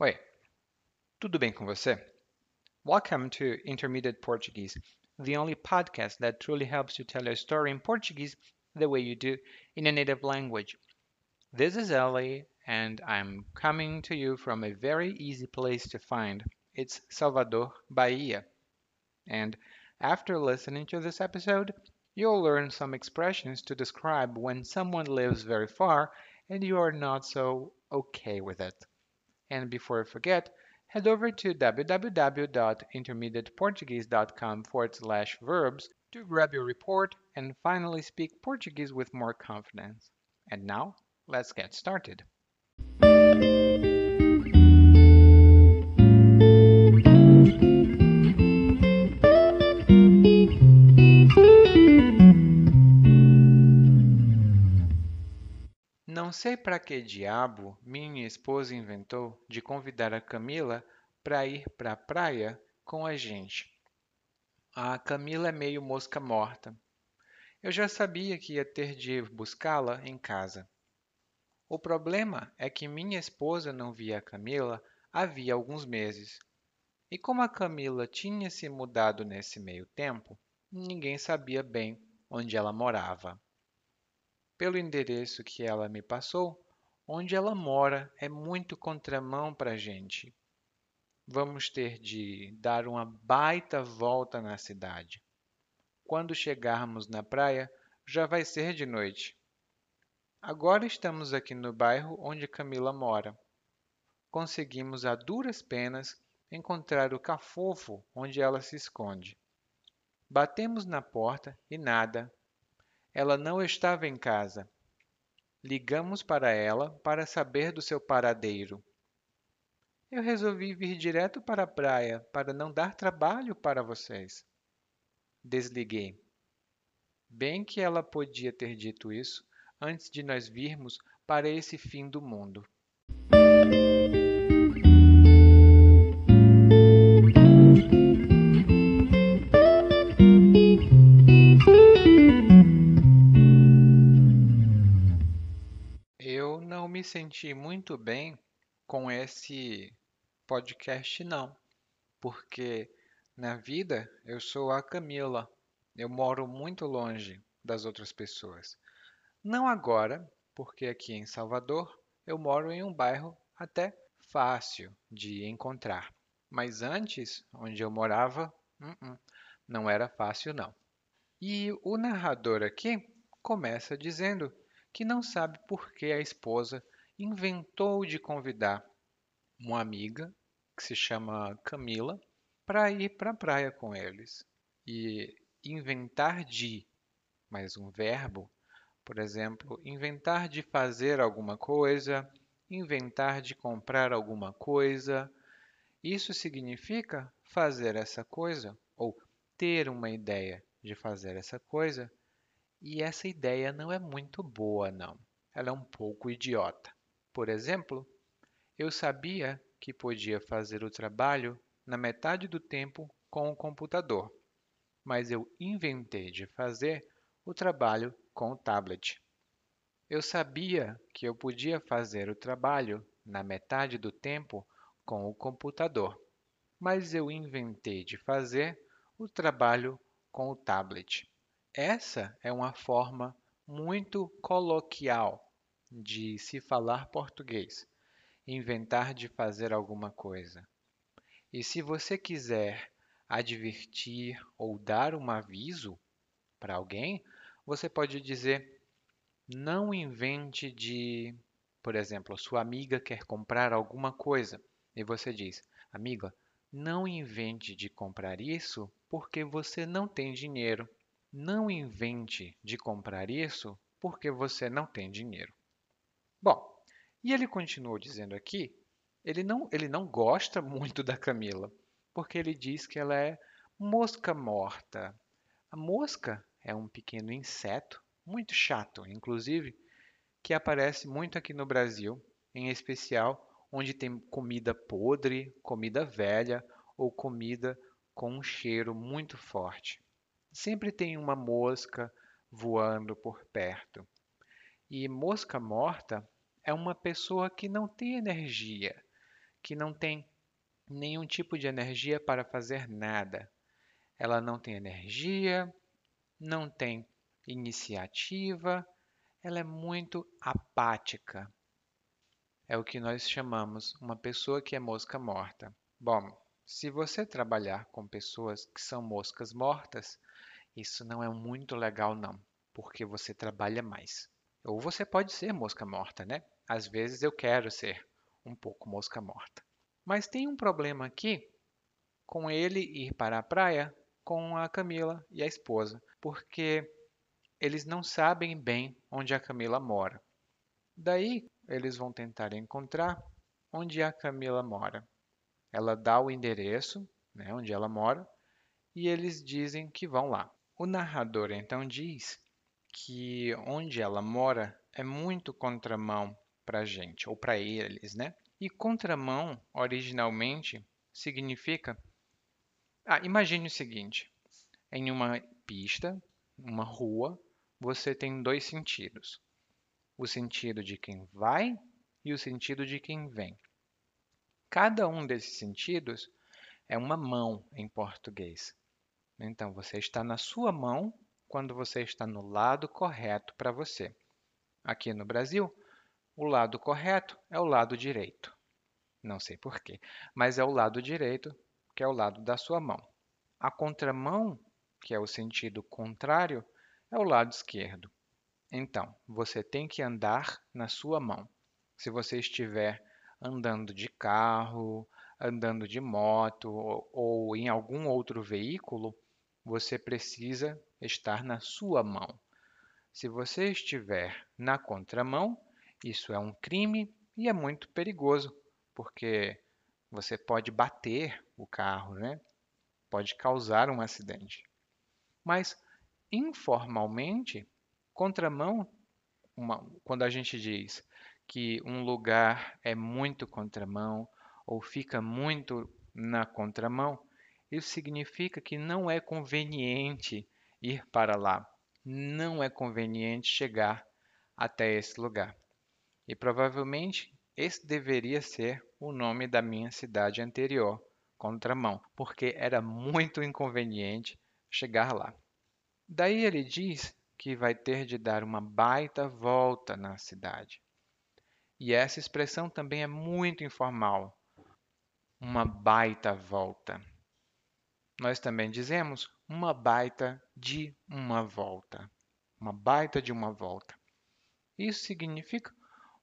Oi, tudo bem com você? Welcome to Intermediate Portuguese, the only podcast that truly helps you tell your story in Portuguese the way you do in a native language. This is Ellie, and I'm coming to you from a very easy place to find. It's Salvador, Bahia. And after listening to this episode, you'll learn some expressions to describe when someone lives very far and you are not so okay with it. And before I forget, head over to www.intermediateportuguese.com forward slash verbs to grab your report and finally speak Portuguese with more confidence. And now, let's get started. Não sei para que diabo minha esposa inventou de convidar a Camila para ir para a praia com a gente. A Camila é meio mosca morta. Eu já sabia que ia ter de ir buscá-la em casa. O problema é que minha esposa não via a Camila havia alguns meses. E como a Camila tinha se mudado nesse meio tempo, ninguém sabia bem onde ela morava pelo endereço que ela me passou, onde ela mora é muito contramão para a gente. Vamos ter de dar uma baita volta na cidade. Quando chegarmos na praia, já vai ser de noite. Agora estamos aqui no bairro onde Camila mora. Conseguimos a duras penas encontrar o cafofo onde ela se esconde. Batemos na porta e nada, ela não estava em casa. Ligamos para ela para saber do seu paradeiro. Eu resolvi vir direto para a praia para não dar trabalho para vocês. Desliguei. Bem que ela podia ter dito isso antes de nós virmos para esse fim do mundo. Senti muito bem com esse podcast, não, porque na vida eu sou a Camila, eu moro muito longe das outras pessoas. Não agora, porque aqui em Salvador eu moro em um bairro até fácil de encontrar, mas antes, onde eu morava, uh -uh, não era fácil não. E o narrador aqui começa dizendo que não sabe por que a esposa inventou de convidar uma amiga, que se chama Camila, para ir para a praia com eles. E inventar de, mais um verbo, por exemplo, inventar de fazer alguma coisa, inventar de comprar alguma coisa. Isso significa fazer essa coisa ou ter uma ideia de fazer essa coisa e essa ideia não é muito boa, não. Ela é um pouco idiota. Por exemplo, eu sabia que podia fazer o trabalho na metade do tempo com o computador, mas eu inventei de fazer o trabalho com o tablet. Eu sabia que eu podia fazer o trabalho na metade do tempo com o computador, mas eu inventei de fazer o trabalho com o tablet. Essa é uma forma muito coloquial de se falar português, inventar de fazer alguma coisa. E se você quiser advertir ou dar um aviso para alguém, você pode dizer: não invente de, por exemplo, sua amiga quer comprar alguma coisa e você diz: amiga, não invente de comprar isso porque você não tem dinheiro. Não invente de comprar isso porque você não tem dinheiro. E ele continuou dizendo aqui, ele não, ele não gosta muito da Camila, porque ele diz que ela é mosca morta. A mosca é um pequeno inseto, muito chato, inclusive, que aparece muito aqui no Brasil, em especial onde tem comida podre, comida velha ou comida com um cheiro muito forte sempre tem uma mosca voando por perto. E mosca morta é uma pessoa que não tem energia, que não tem nenhum tipo de energia para fazer nada. Ela não tem energia, não tem iniciativa, ela é muito apática. É o que nós chamamos uma pessoa que é mosca morta. Bom, se você trabalhar com pessoas que são moscas mortas, isso não é muito legal não, porque você trabalha mais. Ou você pode ser mosca morta, né? Às vezes eu quero ser um pouco mosca morta. Mas tem um problema aqui com ele ir para a praia com a Camila e a esposa, porque eles não sabem bem onde a Camila mora. Daí eles vão tentar encontrar onde a Camila mora. Ela dá o endereço, né, onde ela mora, e eles dizem que vão lá. O narrador então diz que onde ela mora é muito contramão para a gente, ou para eles, né? E contramão, originalmente, significa. Ah, imagine o seguinte: em uma pista, uma rua, você tem dois sentidos: o sentido de quem vai e o sentido de quem vem. Cada um desses sentidos é uma mão em português. Então, você está na sua mão quando você está no lado correto para você. Aqui no Brasil, o lado correto é o lado direito. Não sei porquê, mas é o lado direito, que é o lado da sua mão. A contramão, que é o sentido contrário, é o lado esquerdo. Então, você tem que andar na sua mão. Se você estiver andando de carro, andando de moto ou, em algum outro veículo, você precisa estar na sua mão. Se você estiver na contramão, isso é um crime e é muito perigoso, porque você pode bater o carro, né? Pode causar um acidente. Mas informalmente, contramão, uma, quando a gente diz que um lugar é muito contramão ou fica muito na contramão, isso significa que não é conveniente ir para lá não é conveniente chegar até esse lugar. E provavelmente esse deveria ser o nome da minha cidade anterior, Contramão, porque era muito inconveniente chegar lá. Daí ele diz que vai ter de dar uma baita volta na cidade. E essa expressão também é muito informal. Uma baita volta. Nós também dizemos uma baita de uma volta. Uma baita de uma volta. Isso significa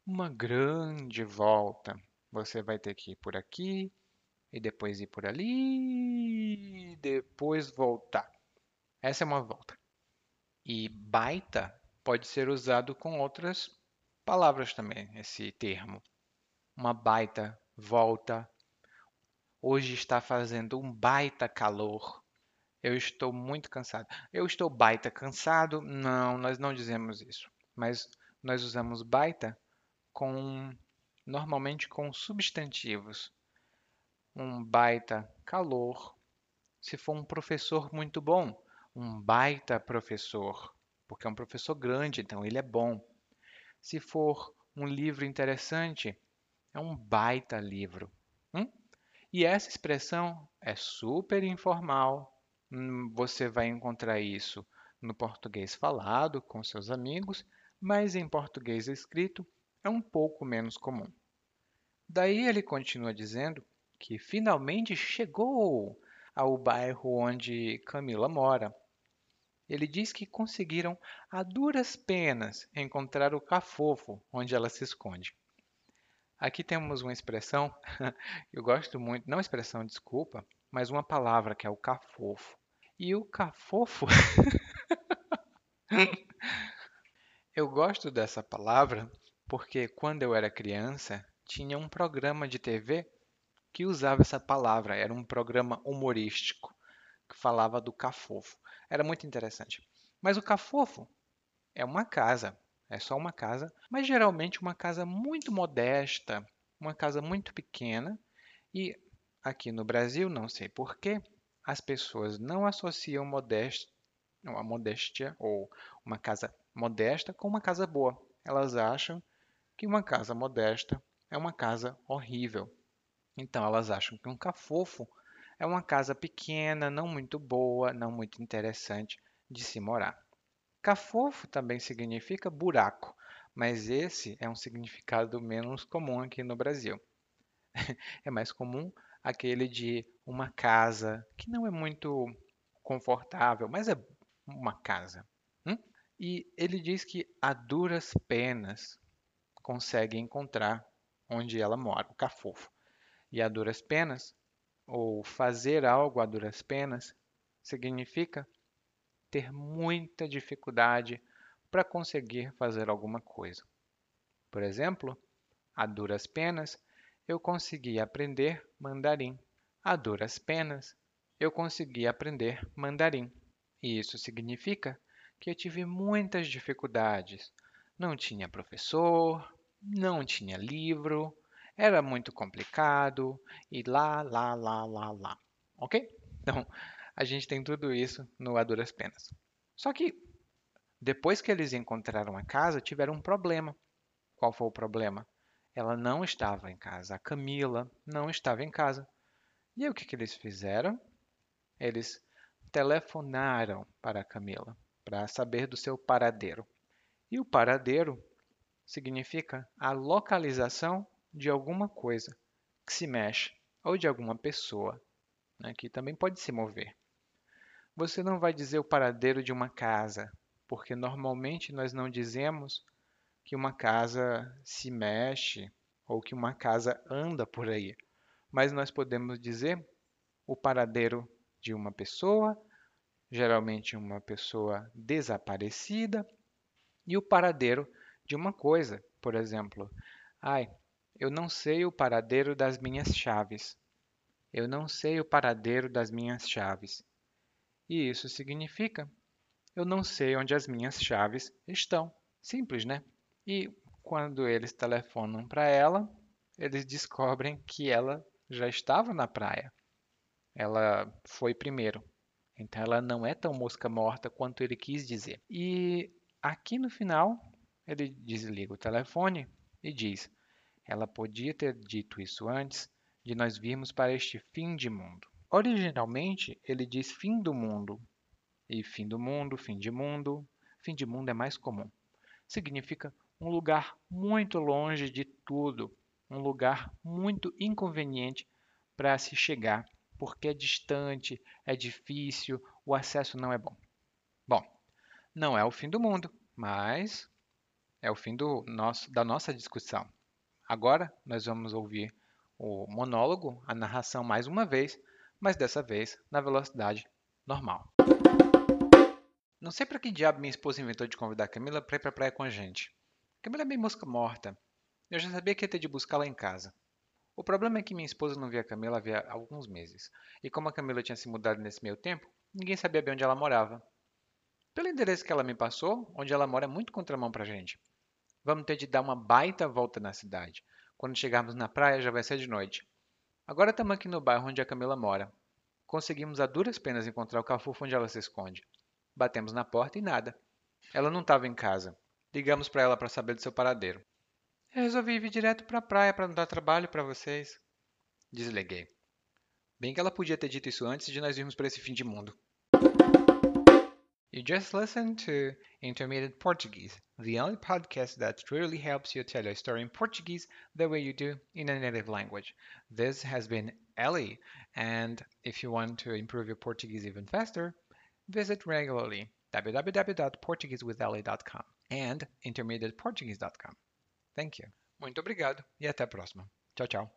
uma grande volta. Você vai ter que ir por aqui e depois ir por ali e depois voltar. Essa é uma volta. E baita pode ser usado com outras palavras também, esse termo. Uma baita volta. Hoje está fazendo um baita calor. Eu estou muito cansado. Eu estou baita cansado? Não, nós não dizemos isso. Mas nós usamos baita com normalmente com substantivos. Um baita calor. Se for um professor muito bom, um baita professor, porque é um professor grande, então ele é bom. Se for um livro interessante, é um baita livro. Hum? E essa expressão é super informal, você vai encontrar isso no português falado com seus amigos, mas em português escrito é um pouco menos comum. Daí ele continua dizendo que finalmente chegou ao bairro onde Camila mora. Ele diz que conseguiram a duras penas encontrar o cafofo onde ela se esconde. Aqui temos uma expressão, eu gosto muito, não expressão, desculpa, mas uma palavra que é o cafofo. E o cafofo. eu gosto dessa palavra porque quando eu era criança tinha um programa de TV que usava essa palavra. Era um programa humorístico que falava do cafofo. Era muito interessante. Mas o cafofo é uma casa, é só uma casa, mas geralmente uma casa muito modesta, uma casa muito pequena e Aqui no Brasil, não sei porquê, as pessoas não associam modéstia, a modéstia ou uma casa modesta com uma casa boa. Elas acham que uma casa modesta é uma casa horrível. Então elas acham que um cafofo é uma casa pequena, não muito boa, não muito interessante de se morar. Cafofo também significa buraco, mas esse é um significado menos comum aqui no Brasil. É mais comum aquele de uma casa que não é muito confortável, mas é uma casa. Hum? E ele diz que a duras penas consegue encontrar onde ela mora, o cafofo. E a duras penas, ou fazer algo a duras penas, significa ter muita dificuldade para conseguir fazer alguma coisa. Por exemplo, a duras penas, eu consegui aprender mandarim. A duras penas, eu consegui aprender mandarim. E isso significa que eu tive muitas dificuldades. Não tinha professor, não tinha livro, era muito complicado e lá, lá, lá, lá, lá. Ok? Então, a gente tem tudo isso no A Duras Penas. Só que depois que eles encontraram a casa, tiveram um problema. Qual foi o problema? Ela não estava em casa. A Camila não estava em casa. E aí o que, que eles fizeram? Eles telefonaram para a Camila para saber do seu paradeiro. E o paradeiro significa a localização de alguma coisa que se mexe ou de alguma pessoa né, que também pode se mover. Você não vai dizer o paradeiro de uma casa, porque normalmente nós não dizemos que uma casa se mexe ou que uma casa anda por aí, mas nós podemos dizer o paradeiro de uma pessoa, geralmente uma pessoa desaparecida, e o paradeiro de uma coisa, por exemplo, ai, eu não sei o paradeiro das minhas chaves. Eu não sei o paradeiro das minhas chaves. E isso significa eu não sei onde as minhas chaves estão. Simples, né? E quando eles telefonam para ela, eles descobrem que ela já estava na praia. Ela foi primeiro. Então ela não é tão mosca morta quanto ele quis dizer. E aqui no final, ele desliga o telefone e diz: Ela podia ter dito isso antes de nós virmos para este fim de mundo. Originalmente, ele diz fim do mundo. E fim do mundo, fim de mundo. Fim de mundo é mais comum. Significa um lugar muito longe de tudo, um lugar muito inconveniente para se chegar, porque é distante, é difícil, o acesso não é bom. Bom, não é o fim do mundo, mas é o fim nosso, da nossa discussão. Agora nós vamos ouvir o monólogo, a narração mais uma vez, mas dessa vez na velocidade normal. Não sei para que diabo minha esposa inventou de convidar a Camila para ir para a praia com a gente. Camila é bem mosca morta. Eu já sabia que ia ter de buscá-la em casa. O problema é que minha esposa não via a Camila havia alguns meses, e como a Camila tinha se mudado nesse meio tempo, ninguém sabia bem onde ela morava. Pelo endereço que ela me passou, onde ela mora é muito contramão pra gente. Vamos ter de dar uma baita volta na cidade. Quando chegarmos na praia já vai ser de noite. Agora estamos aqui no bairro onde a Camila mora. Conseguimos a duras penas encontrar o cafufo onde ela se esconde. Batemos na porta e nada. Ela não estava em casa. Ligamos para ela para saber do seu paradeiro. Eu resolvi vir direto para a praia para não dar trabalho para vocês. Desliguei. Bem que ela podia ter dito isso antes de nós irmos para esse fim de mundo. You just listened to Intermediate Portuguese, the only podcast that truly helps you tell a story in Portuguese the way you do in a native language. This has been Ellie, and if you want to improve your Portuguese even faster, visit regularly www.portuguesewithelly.com and intermediateportuguese.com. Thank you. Muito obrigado e até a próxima. Tchau, tchau.